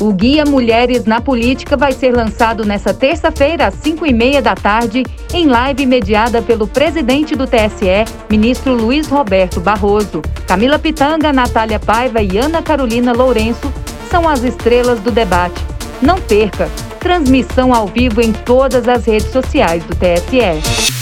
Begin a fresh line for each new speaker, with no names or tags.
O Guia Mulheres na Política vai ser lançado nesta terça-feira, às 5h30 da tarde, em live mediada pelo presidente do TSE, ministro Luiz Roberto Barroso. Camila Pitanga, Natália Paiva e Ana Carolina Lourenço são as estrelas do debate. Não perca! Transmissão ao vivo em todas as redes sociais do TSE.